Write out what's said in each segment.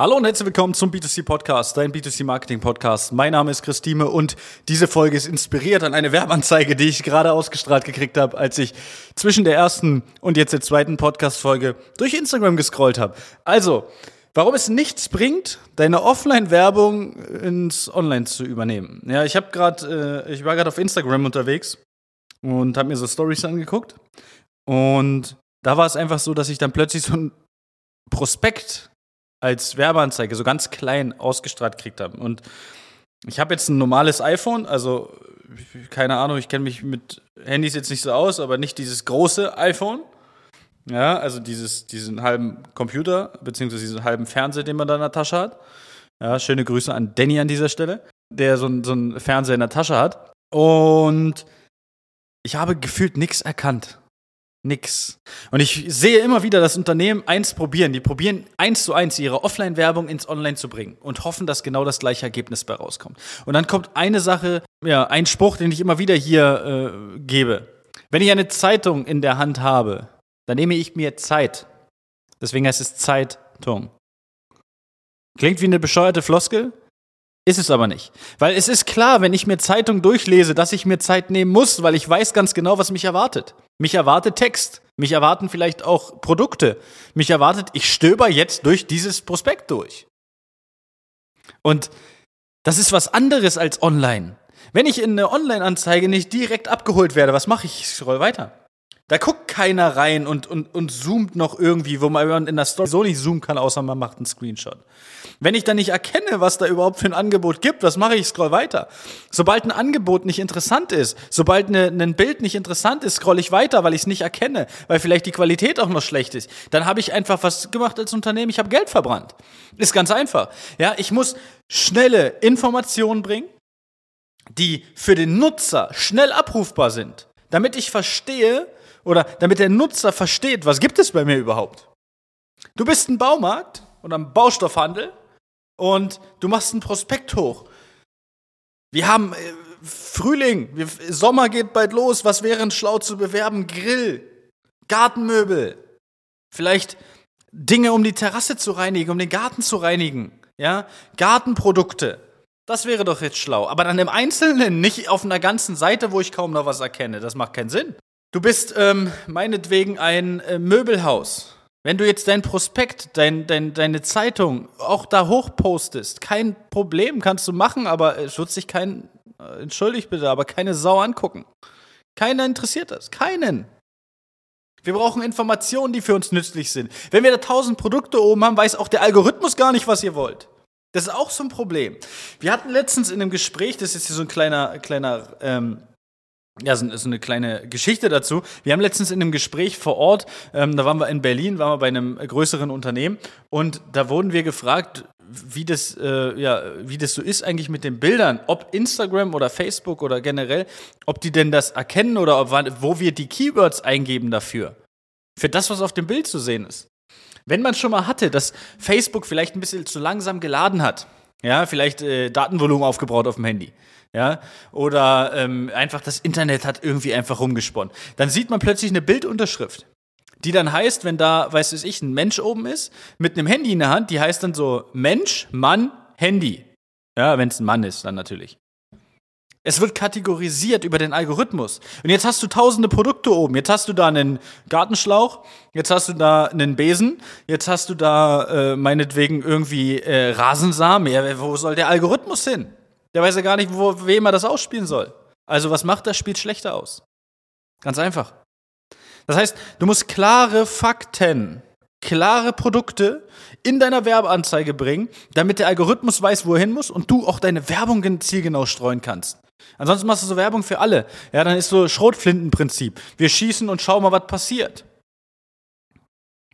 Hallo und herzlich willkommen zum B2C Podcast, dein B2C Marketing Podcast. Mein Name ist Christine und diese Folge ist inspiriert an eine Werbeanzeige, die ich gerade ausgestrahlt gekriegt habe, als ich zwischen der ersten und jetzt der zweiten Podcast Folge durch Instagram gescrollt habe. Also, warum es nichts bringt, deine Offline Werbung ins Online zu übernehmen. Ja, ich habe gerade äh, ich war gerade auf Instagram unterwegs und habe mir so Stories angeguckt und da war es einfach so, dass ich dann plötzlich so ein Prospekt als Werbeanzeige so ganz klein ausgestrahlt gekriegt haben. Und ich habe jetzt ein normales iPhone, also keine Ahnung, ich kenne mich mit Handys jetzt nicht so aus, aber nicht dieses große iPhone. Ja, also dieses, diesen halben Computer, beziehungsweise diesen halben Fernseher, den man da in der Tasche hat. Ja, schöne Grüße an Danny an dieser Stelle, der so, so einen Fernseher in der Tasche hat. Und ich habe gefühlt nichts erkannt. Nix. Und ich sehe immer wieder, dass Unternehmen eins probieren. Die probieren eins zu eins ihre Offline-Werbung ins Online zu bringen und hoffen, dass genau das gleiche Ergebnis bei rauskommt. Und dann kommt eine Sache, ja, ein Spruch, den ich immer wieder hier äh, gebe. Wenn ich eine Zeitung in der Hand habe, dann nehme ich mir Zeit. Deswegen heißt es Zeitung. Klingt wie eine bescheuerte Floskel, ist es aber nicht. Weil es ist klar, wenn ich mir Zeitung durchlese, dass ich mir Zeit nehmen muss, weil ich weiß ganz genau, was mich erwartet. Mich erwartet Text. Mich erwarten vielleicht auch Produkte. Mich erwartet, ich stöber jetzt durch dieses Prospekt durch. Und das ist was anderes als online. Wenn ich in eine Online-Anzeige nicht direkt abgeholt werde, was mache ich? Ich scroll weiter. Da guckt keiner rein und, und, und zoomt noch irgendwie, wo man in der Story so nicht zoomen kann, außer man macht einen Screenshot. Wenn ich dann nicht erkenne, was da überhaupt für ein Angebot gibt, was mache ich? Scroll weiter. Sobald ein Angebot nicht interessant ist, sobald eine, ein Bild nicht interessant ist, scroll ich weiter, weil ich es nicht erkenne, weil vielleicht die Qualität auch noch schlecht ist. Dann habe ich einfach was gemacht als Unternehmen, ich habe Geld verbrannt. Ist ganz einfach. Ja, ich muss schnelle Informationen bringen, die für den Nutzer schnell abrufbar sind, damit ich verstehe, oder damit der Nutzer versteht, was gibt es bei mir überhaupt. Du bist ein Baumarkt oder ein Baustoffhandel und du machst ein Prospekt hoch. Wir haben äh, Frühling, Sommer geht bald los, was wäre schlau zu bewerben? Grill, Gartenmöbel, vielleicht Dinge, um die Terrasse zu reinigen, um den Garten zu reinigen, ja, Gartenprodukte. Das wäre doch jetzt schlau. Aber dann im Einzelnen, nicht auf einer ganzen Seite, wo ich kaum noch was erkenne. Das macht keinen Sinn. Du bist ähm, meinetwegen ein äh, Möbelhaus. Wenn du jetzt dein Prospekt, dein, dein, deine Zeitung auch da hochpostest, kein Problem, kannst du machen, aber es wird sich kein, äh, entschuldigt bitte, aber keine Sau angucken. Keiner interessiert das. Keinen. Wir brauchen Informationen, die für uns nützlich sind. Wenn wir da tausend Produkte oben haben, weiß auch der Algorithmus gar nicht, was ihr wollt. Das ist auch so ein Problem. Wir hatten letztens in einem Gespräch, das ist hier so ein kleiner, kleiner ähm, ja, so, eine kleine Geschichte dazu. Wir haben letztens in einem Gespräch vor Ort, ähm, da waren wir in Berlin, waren wir bei einem größeren Unternehmen und da wurden wir gefragt, wie das, äh, ja, wie das so ist eigentlich mit den Bildern, ob Instagram oder Facebook oder generell, ob die denn das erkennen oder ob, wo wir die Keywords eingeben dafür. Für das, was auf dem Bild zu sehen ist. Wenn man schon mal hatte, dass Facebook vielleicht ein bisschen zu langsam geladen hat, ja, vielleicht äh, Datenvolumen aufgebaut auf dem Handy, ja, oder ähm, einfach das Internet hat irgendwie einfach rumgesponnen. Dann sieht man plötzlich eine Bildunterschrift, die dann heißt, wenn da, weiß es ich, ein Mensch oben ist, mit einem Handy in der Hand, die heißt dann so Mensch, Mann, Handy. Ja, wenn es ein Mann ist, dann natürlich. Es wird kategorisiert über den Algorithmus. Und jetzt hast du tausende Produkte oben. Jetzt hast du da einen Gartenschlauch, jetzt hast du da einen Besen, jetzt hast du da äh, meinetwegen irgendwie äh, Rasensamen. Ja, wo soll der Algorithmus hin? Der weiß ja gar nicht, wo, wem er das ausspielen soll. Also was macht das? Spielt schlechter aus. Ganz einfach. Das heißt, du musst klare Fakten, klare Produkte in deiner Werbeanzeige bringen, damit der Algorithmus weiß, wo er hin muss und du auch deine Werbung zielgenau streuen kannst. Ansonsten machst du so Werbung für alle. Ja, dann ist so Schrotflintenprinzip. Wir schießen und schauen mal, was passiert.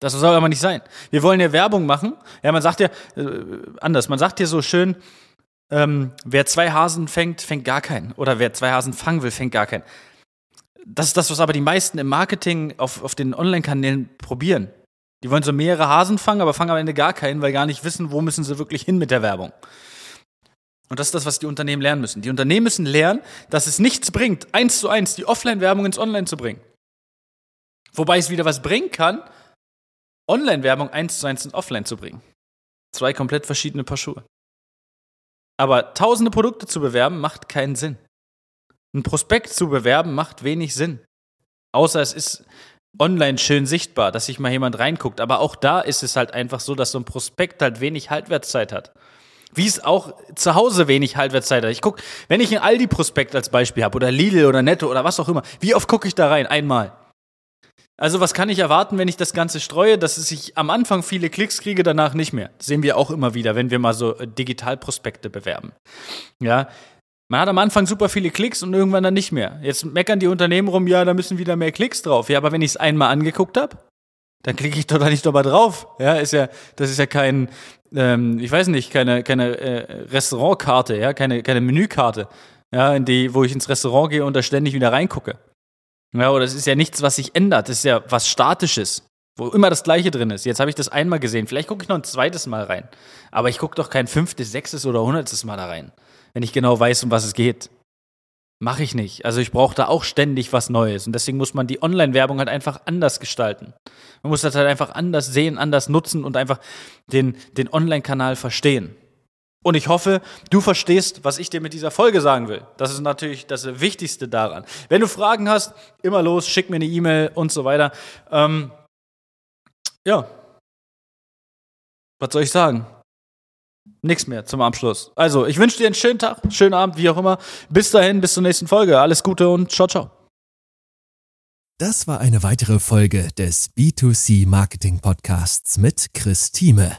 Das soll aber nicht sein. Wir wollen ja Werbung machen. Ja, man sagt ja äh, anders. Man sagt ja so schön, ähm, wer zwei Hasen fängt, fängt gar keinen. Oder wer zwei Hasen fangen will, fängt gar keinen. Das ist das, was aber die meisten im Marketing auf, auf den Online-Kanälen probieren. Die wollen so mehrere Hasen fangen, aber fangen am Ende gar keinen, weil gar nicht wissen, wo müssen sie wirklich hin mit der Werbung. Und das ist das, was die Unternehmen lernen müssen. Die Unternehmen müssen lernen, dass es nichts bringt, eins zu eins die Offline-Werbung ins Online zu bringen. Wobei es wieder was bringen kann, Online-Werbung eins zu eins in Offline zu bringen. Zwei komplett verschiedene Paar Schuhe. Aber tausende Produkte zu bewerben macht keinen Sinn. Ein Prospekt zu bewerben macht wenig Sinn. Außer es ist online schön sichtbar, dass sich mal jemand reinguckt. Aber auch da ist es halt einfach so, dass so ein Prospekt halt wenig Haltwertszeit hat. Wie es auch zu Hause wenig Haltwertszeit hat. Ich guck, wenn ich ein Aldi-Prospekt als Beispiel habe oder Lidl oder Netto oder was auch immer, wie oft gucke ich da rein? Einmal. Also was kann ich erwarten, wenn ich das Ganze streue, dass ich am Anfang viele Klicks kriege, danach nicht mehr. Das sehen wir auch immer wieder, wenn wir mal so äh, Digitalprospekte bewerben. Ja, man hat am Anfang super viele Klicks und irgendwann dann nicht mehr. Jetzt meckern die Unternehmen rum, ja, da müssen wieder mehr Klicks drauf. Ja, aber wenn ich es einmal angeguckt habe, dann klicke ich doch da nicht nochmal drauf. Ja, ist ja, das ist ja kein, ähm, ich weiß nicht, keine, keine äh, Restaurantkarte, ja, keine, keine Menükarte, ja, in die, wo ich ins Restaurant gehe und da ständig wieder reingucke. Ja, oder es ist ja nichts, was sich ändert. Es ist ja was Statisches, wo immer das Gleiche drin ist. Jetzt habe ich das einmal gesehen. Vielleicht gucke ich noch ein zweites Mal rein. Aber ich gucke doch kein fünftes, sechstes oder hundertstes Mal da rein, wenn ich genau weiß, um was es geht. Mache ich nicht. Also ich brauche da auch ständig was Neues. Und deswegen muss man die Online-Werbung halt einfach anders gestalten. Man muss das halt einfach anders sehen, anders nutzen und einfach den, den Online-Kanal verstehen. Und ich hoffe, du verstehst, was ich dir mit dieser Folge sagen will. Das ist natürlich das Wichtigste daran. Wenn du Fragen hast, immer los, schick mir eine E-Mail und so weiter. Ähm, ja. Was soll ich sagen? Nichts mehr zum Abschluss. Also, ich wünsche dir einen schönen Tag, schönen Abend, wie auch immer. Bis dahin, bis zur nächsten Folge. Alles Gute und ciao, ciao. Das war eine weitere Folge des B2C Marketing Podcasts mit Chris Thieme.